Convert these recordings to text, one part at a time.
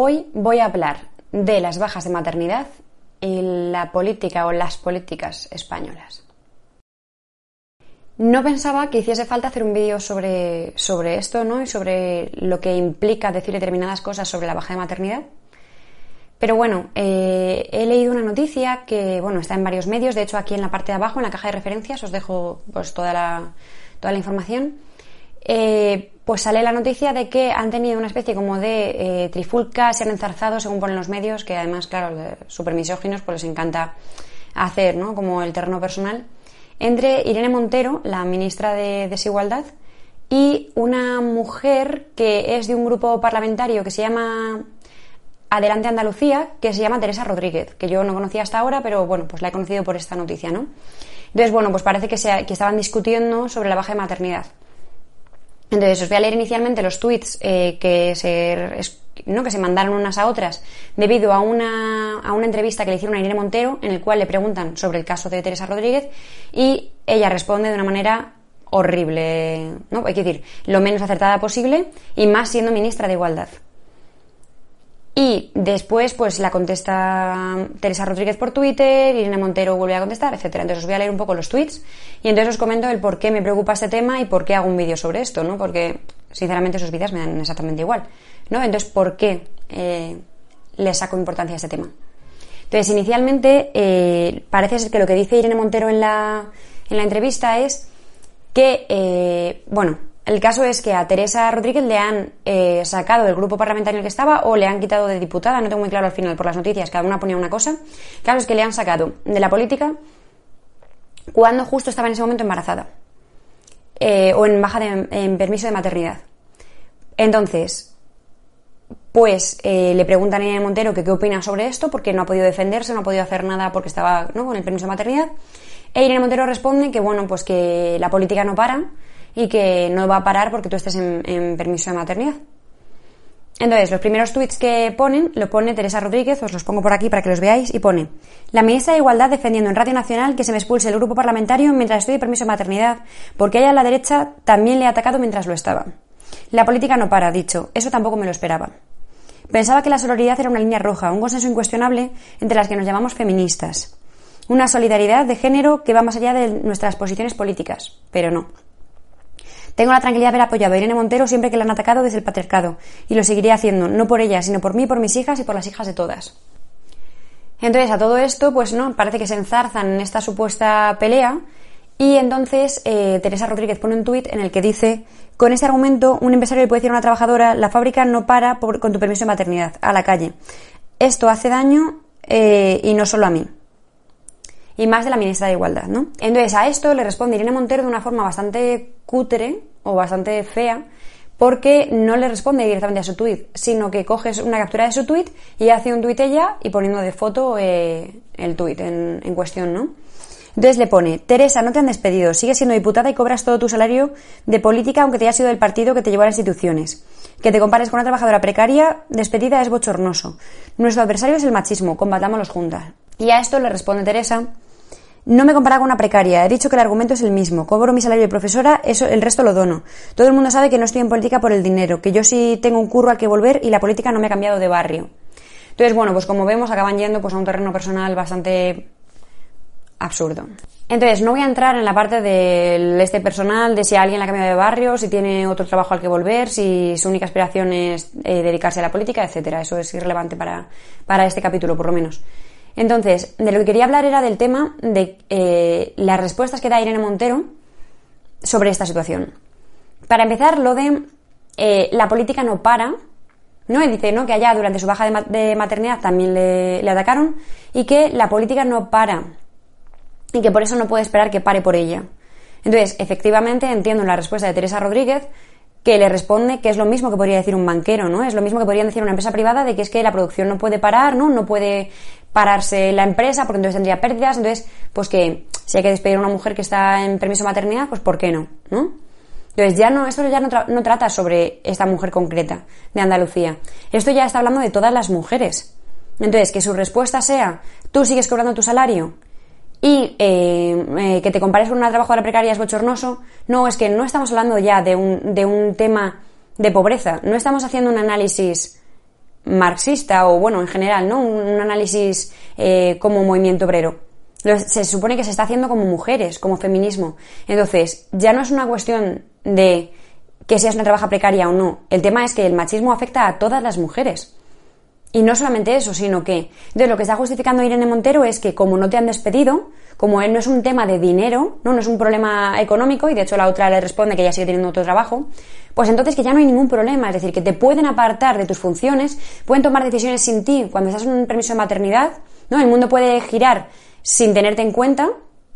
Hoy voy a hablar de las bajas de maternidad y la política o las políticas españolas. No pensaba que hiciese falta hacer un vídeo sobre, sobre esto, ¿no? Y sobre lo que implica decir determinadas cosas sobre la baja de maternidad. Pero bueno, eh, he leído una noticia que, bueno, está en varios medios. De hecho, aquí en la parte de abajo, en la caja de referencias, os dejo pues toda la, toda la información. Eh, pues sale la noticia de que han tenido una especie como de eh, trifulca, se han enzarzado, según ponen los medios, que además, claro, super misóginos, pues les encanta hacer, ¿no? Como el terreno personal, entre Irene Montero, la ministra de Desigualdad, y una mujer que es de un grupo parlamentario que se llama Adelante Andalucía, que se llama Teresa Rodríguez, que yo no conocía hasta ahora, pero bueno, pues la he conocido por esta noticia, ¿no? Entonces, bueno, pues parece que, se, que estaban discutiendo sobre la baja de maternidad. Entonces, os voy a leer inicialmente los tweets eh, que, se, ¿no? que se mandaron unas a otras debido a una, a una entrevista que le hicieron a Irene Montero, en el cual le preguntan sobre el caso de Teresa Rodríguez y ella responde de una manera horrible, ¿no? Hay que decir, lo menos acertada posible y más siendo ministra de Igualdad. Y después, pues la contesta Teresa Rodríguez por Twitter, Irene Montero vuelve a contestar, etcétera. Entonces os voy a leer un poco los tweets y entonces os comento el por qué me preocupa este tema y por qué hago un vídeo sobre esto, ¿no? Porque, sinceramente, sus vidas me dan exactamente igual, ¿no? Entonces, ¿por qué eh, le saco importancia a este tema? Entonces, inicialmente, eh, parece ser que lo que dice Irene Montero en la, en la entrevista es que, eh, bueno, el caso es que a Teresa Rodríguez le han eh, sacado del grupo parlamentario en el que estaba o le han quitado de diputada, no tengo muy claro al final por las noticias, cada una ponía una cosa. El caso es que le han sacado de la política cuando justo estaba en ese momento embarazada eh, o en baja de, en permiso de maternidad. Entonces, pues eh, le preguntan a Irene Montero que qué opina sobre esto porque no ha podido defenderse, no ha podido hacer nada porque estaba ¿no? con el permiso de maternidad. E Irene Montero responde que bueno, pues que la política no para y que no va a parar porque tú estés en, permiso de maternidad. Entonces, los primeros tweets que ponen, lo pone Teresa Rodríguez, os los pongo por aquí para que los veáis, y pone, la ministra de Igualdad defendiendo en Radio Nacional que se me expulse el grupo parlamentario mientras estoy de permiso de maternidad, porque ella a la derecha también le ha atacado mientras lo estaba. La política no para, dicho, eso tampoco me lo esperaba. Pensaba que la sororidad era una línea roja, un consenso incuestionable entre las que nos llamamos feministas. Una solidaridad de género que va más allá de nuestras posiciones políticas, pero no. Tengo la tranquilidad de haber apoyado a Irene Montero siempre que la han atacado desde el patriarcado, y lo seguiré haciendo, no por ella, sino por mí, por mis hijas y por las hijas de todas. Entonces, a todo esto, pues no, parece que se enzarzan en esta supuesta pelea, y entonces eh, Teresa Rodríguez pone un tuit en el que dice, con este argumento, un empresario le puede decir a una trabajadora, la fábrica no para con tu permiso de maternidad, a la calle. Esto hace daño eh, y no solo a mí y más de la ministra de Igualdad, ¿no? Entonces a esto le responde Irene Montero de una forma bastante cutre o bastante fea porque no le responde directamente a su tuit, sino que coges una captura de su tuit y hace un tuit ella y poniendo de foto eh, el tuit en, en cuestión, ¿no? Entonces le pone, Teresa, no te han despedido, sigues siendo diputada y cobras todo tu salario de política aunque te haya sido del partido que te llevó a las instituciones. Que te compares con una trabajadora precaria, despedida es bochornoso. Nuestro adversario es el machismo, combatámoslos juntas. Y a esto le responde Teresa, no me comparaba con una precaria. He dicho que el argumento es el mismo. Cobro mi salario de profesora, eso, el resto lo dono. Todo el mundo sabe que no estoy en política por el dinero, que yo sí tengo un curro al que volver y la política no me ha cambiado de barrio. Entonces, bueno, pues como vemos, acaban yendo pues, a un terreno personal bastante absurdo. Entonces, no voy a entrar en la parte del este personal, de si alguien la ha cambiado de barrio, si tiene otro trabajo al que volver, si su única aspiración es eh, dedicarse a la política, etcétera. Eso es irrelevante para, para este capítulo, por lo menos. Entonces, de lo que quería hablar era del tema de eh, las respuestas que da Irene Montero sobre esta situación. Para empezar, lo de eh, la política no para, ¿no? Y dice, ¿no? Que allá durante su baja de, maternidad también le, le, atacaron y que la política no para y que por eso no puede esperar que pare por ella. Entonces, efectivamente, entiendo la respuesta de Teresa Rodríguez que le responde que es lo mismo que podría decir un banquero, ¿no? Es lo mismo que podría decir una empresa privada de que es que la producción no puede parar, ¿no? No puede pararse la empresa porque entonces tendría pérdidas, entonces, pues que si hay que despedir a una mujer que está en permiso maternidad, pues ¿por qué no? ¿No? Entonces ya no, esto ya no, no trata sobre esta mujer concreta de Andalucía. Esto ya está hablando de todas las mujeres. Entonces, que su respuesta sea, tú sigues cobrando tu salario y eh, eh, que te compares con una trabajadora precaria es bochornoso. No, es que no estamos hablando ya de un, de un tema de pobreza. No estamos haciendo un análisis marxista o, bueno, en general, ¿no? Un, análisis eh, como movimiento obrero. Se supone que se está haciendo como mujeres, como feminismo. Entonces, ya no es una cuestión de que seas una trabaja precaria o no. El tema es que el machismo afecta a todas las mujeres. Y no solamente eso, sino que. Entonces, lo que está justificando Irene Montero es que, como no te han despedido, como no es un tema de dinero, ¿no? no es un problema económico, y de hecho la otra le responde que ella sigue teniendo otro trabajo, pues entonces que ya no hay ningún problema. Es decir, que te pueden apartar de tus funciones, pueden tomar decisiones sin ti cuando estás en un permiso de maternidad, ¿no? El mundo puede girar sin tenerte en cuenta,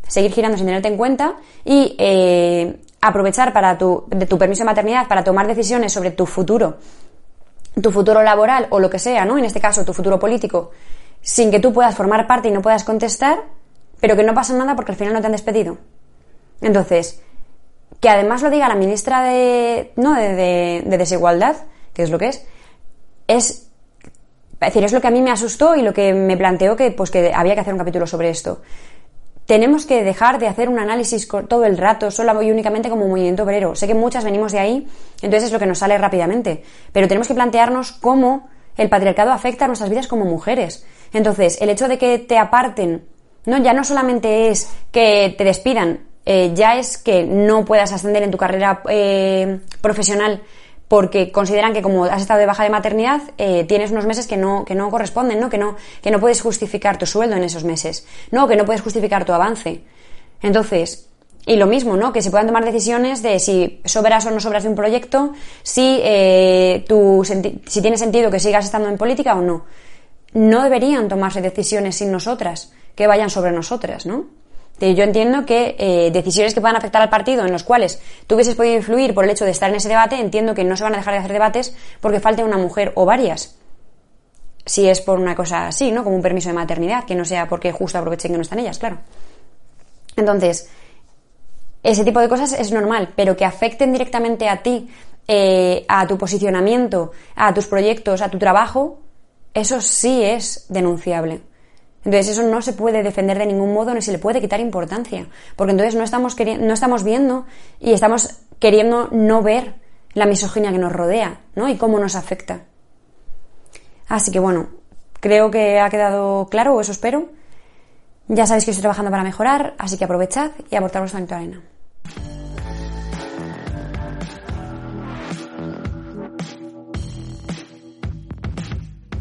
seguir girando sin tenerte en cuenta, y eh, aprovechar para tu, de tu permiso de maternidad para tomar decisiones sobre tu futuro tu futuro laboral o lo que sea, ¿no? En este caso, tu futuro político, sin que tú puedas formar parte y no puedas contestar, pero que no pasa nada porque al final no te han despedido. Entonces, que además lo diga la ministra de, ¿no? de, desigualdad, que es lo que es, es, decir, es lo que a mí me asustó y lo que me planteó que, pues, que había que hacer un capítulo sobre esto tenemos que dejar de hacer un análisis todo el rato, solo y únicamente como movimiento obrero. Sé que muchas venimos de ahí, entonces es lo que nos sale rápidamente. Pero tenemos que plantearnos cómo el patriarcado afecta a nuestras vidas como mujeres. Entonces, el hecho de que te aparten, no, ya no solamente es que te despidan, eh, ya es que no puedas ascender en tu carrera eh, profesional porque consideran que como has estado de baja de maternidad, eh, tienes unos meses que no, que no corresponden, ¿no? Que, no, que no puedes justificar tu sueldo en esos meses, ¿no? Que no puedes justificar tu avance. Entonces, y lo mismo, ¿no? Que se puedan tomar decisiones de si sobras o no sobras de un proyecto, si, eh, si tiene sentido que sigas estando en política o no. No deberían tomarse decisiones sin nosotras, que vayan sobre nosotras, ¿no? Yo entiendo que eh, decisiones que puedan afectar al partido en los cuales tú hubieses podido influir por el hecho de estar en ese debate, entiendo que no se van a dejar de hacer debates porque falte una mujer o varias. Si es por una cosa así, ¿no? Como un permiso de maternidad, que no sea porque justo aprovechen que no están ellas, claro. Entonces, ese tipo de cosas es normal, pero que afecten directamente a ti, eh, a tu posicionamiento, a tus proyectos, a tu trabajo, eso sí es denunciable. Entonces eso no se puede defender de ningún modo ni se le puede quitar importancia, porque entonces no estamos, no estamos viendo y estamos queriendo no ver la misoginia que nos rodea, ¿no? Y cómo nos afecta. Así que bueno, creo que ha quedado claro, o eso espero. Ya sabéis que estoy trabajando para mejorar, así que aprovechad y aportar vuestra arena.